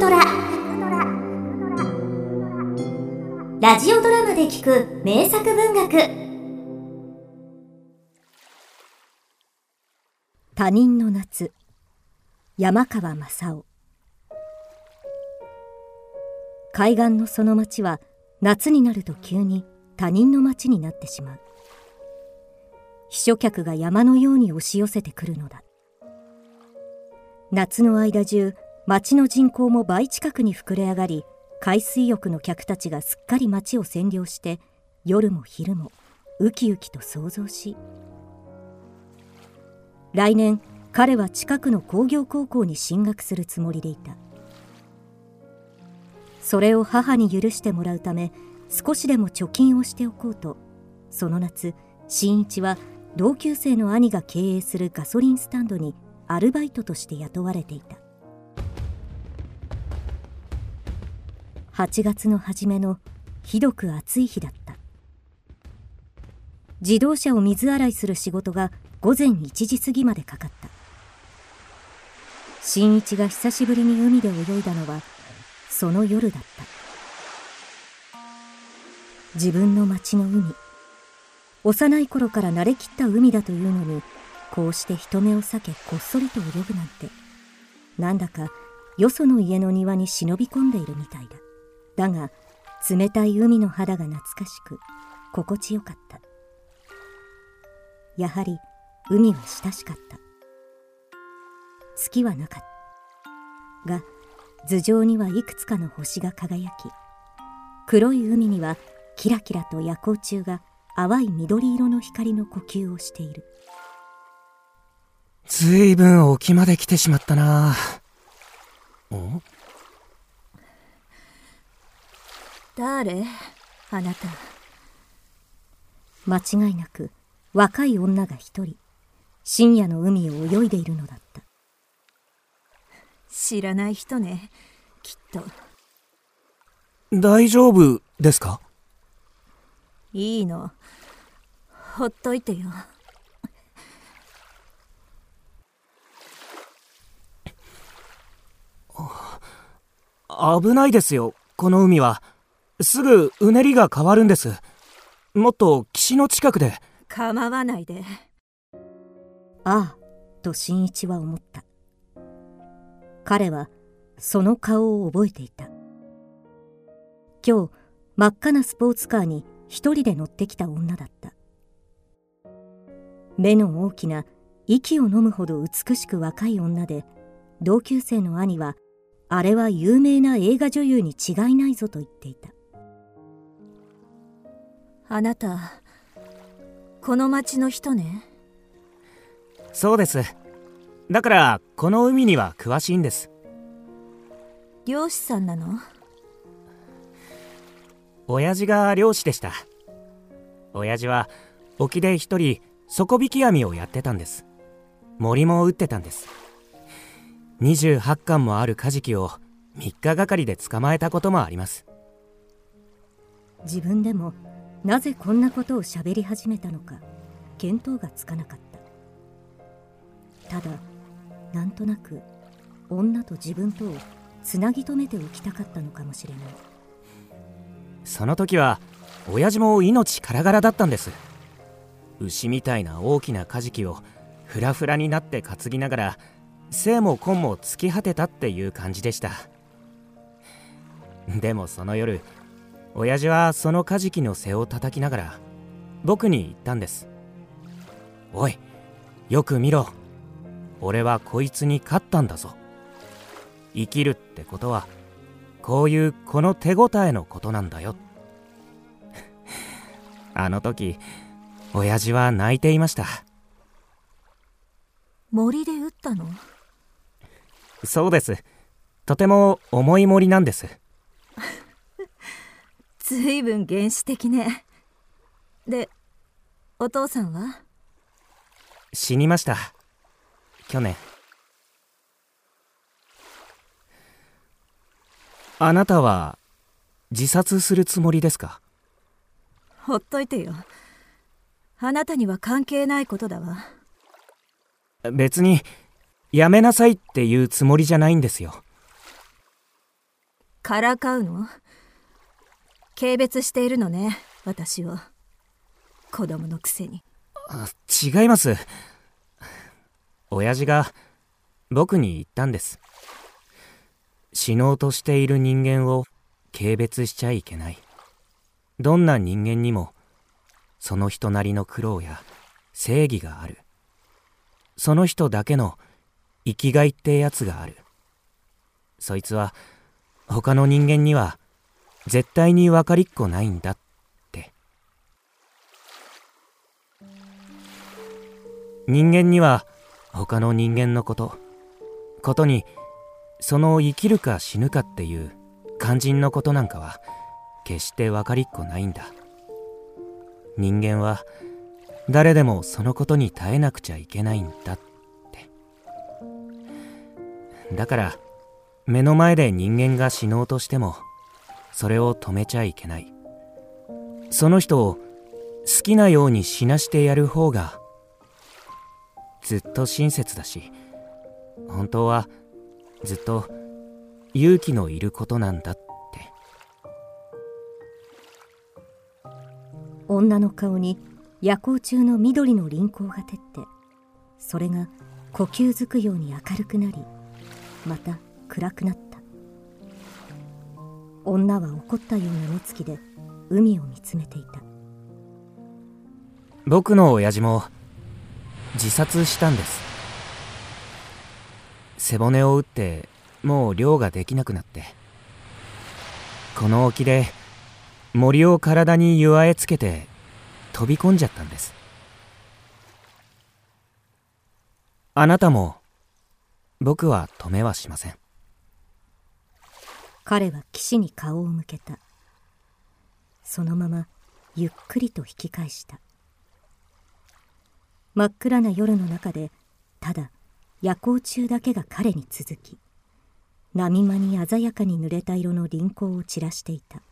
トラ。ラジオドラマで聞く名作文学。他人の夏。山川正夫。海岸のその町は夏になると急に他人の町になってしまう。秘書客が山のように押し寄せてくるのだ。夏の間中町の人口も倍近くに膨れ上がり海水浴の客たちがすっかり町を占領して夜も昼もウキウキと想像し。来年彼は近くの工業高校に進学するつもりでいた。それを母に許してもらうため少しでも貯金をしておこうとその夏新一は同級生の兄が経営するガソリンスタンドにアルバイトとして雇われていた。8月の初めのひどく暑い日だった。自動車を水洗いする仕事が午前1時過ぎまでかかった。新一が久しぶりに海で泳いだのはその夜だった。自分の町の海。幼い頃から慣れきった海だというのにこうして人目を避けこっそりと泳ぐなんてなんだかよその家の庭に忍び込んでいるみたいだ。だが冷たい海の肌が懐かしく心地よかった。やはり海は親しかった。月はなかった。が頭上にはいくつかの星が輝き黒い海にはキラキラと夜光虫が淡い緑色の光の呼吸をしている。ずいぶん沖まで来てしまったな。お？誰？あなた。間違いなく若い女が一人深夜の海を泳いでいるのだった。知らない人ねきっと。大丈夫ですか？いいの。ほっといてよ。危ないですよこの海はすぐうねりが変わるんです。もっと岸の近くで。構わないで。ああと新一は思った。彼はその顔を覚えていた。今日真っ赤なスポーツカーに一人で乗ってきた女だった。目の大きな息を飲むほど美しく若い女で同級生の兄はあれは有名な映画女優に違いないぞと言っていた。あなたこの町の人ね。そうです。だからこの海には詳しいんです。漁師さんなの？親父が漁師でした。親父は沖で一人底引き網をやってたんです。森も打ってたんです。28巻もあるカジキを3日がかりで捕まえたこともあります。自分でもなぜこんなことを喋り始めたのか見当がつかなかった。ただなんとなく女と自分とをつなぎ止めておきたかったのかもしれない。その時は親父も命からがらだったんです。牛みたいな大きなカジキをフラフラになって担ぎながら生も根も尽き果てたっていう感じでした。でもその夜親父はそのカジキの背を叩きながら僕に言ったんです。おいよく見ろ。俺はこいつに勝ったんだぞ。生きるってことはこういうこの手応えのことなんだよ。あの時親父は泣いていました。森で撃ったの？そうです。とても重い森なんですずいぶん原始的ね。でお父さんは？死にました。去年。あなたは自殺するつもりですか？ほっといてよ。あなたには関係ないことだわ。別にやめなさいっていうつもりじゃないんですよ。からかうの？軽蔑しているのね私を。子供のくせに。あ違います。親父が僕に言ったんです。死のうとしている人間を軽蔑しちゃいけない。どんな人間にもその人なりの苦労や正義がある。その人だけの生きがいってやつがある。そいつは他の人間には絶対に分かりっこないんだって。人間には他の人間のことことにその生きるか死ぬかっていう肝心のことなんかは決して分かりっこないんだ。人間は誰でもそのことに耐えなくちゃいけないんだって。だから目の前で人間が死のうとしてもそれを止めちゃいけない。その人を好きなように死なしてやる方がずっと親切だし本当はずっと勇気のいることなんだって。女の顔に夜行中の緑の輪廓が照ってそれが呼吸づくように明るくなりまた暗くなった。女は怒ったような目つきで海を見つめていた。僕の親父も自殺したんです。背骨を打ってもう漁ができなくなって。この沖で森を体に湯あえつけて飛び込んじゃったんです。あなたも僕は止めはしません。彼は岸に顔を向けた。そのままゆっくりと引き返した。真っ暗な夜の中でただ夜光中だけが彼に続き波間に鮮やかに濡れた色の輪廓を散らしていた。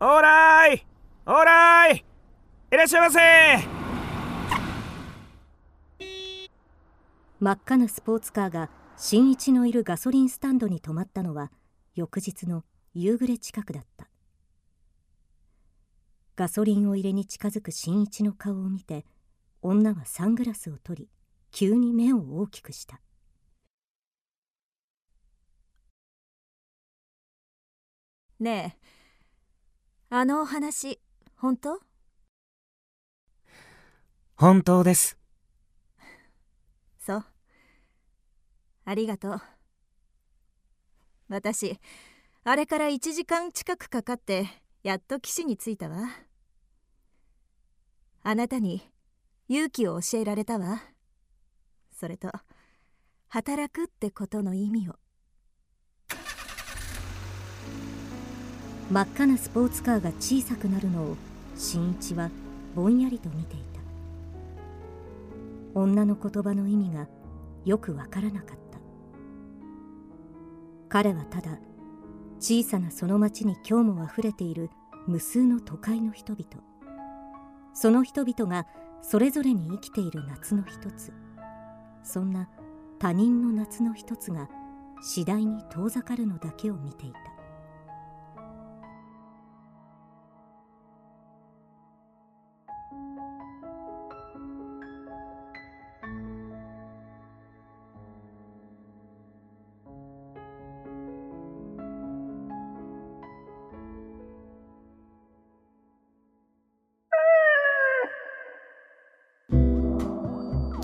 オーライオーライいらっしゃいませ!真っ赤なスポーツカーが新一のいるガソリンスタンドに止まったのは翌日の夕暮れ近くだった。ガソリンを入れに近づく新一の顔を見て女はサングラスを取り急に目を大きくした。ねえあのお話本当？本当ですそうありがとう。私あれから1時間近くかかってやっと岸に着いたわ。あなたに勇気を教えられたわ。それと働くってことの意味を。真っ赤なスポーツカーが小さくなるのを新一はぼんやりと見ていた。女の言葉の意味がよくわからなかった。彼はただ小さなその町に今日もあふれている無数の都会の人々。その人々がそれぞれに生きている夏の一つ。そんな他人の夏の一つが次第に遠ざかるのだけを見ていた。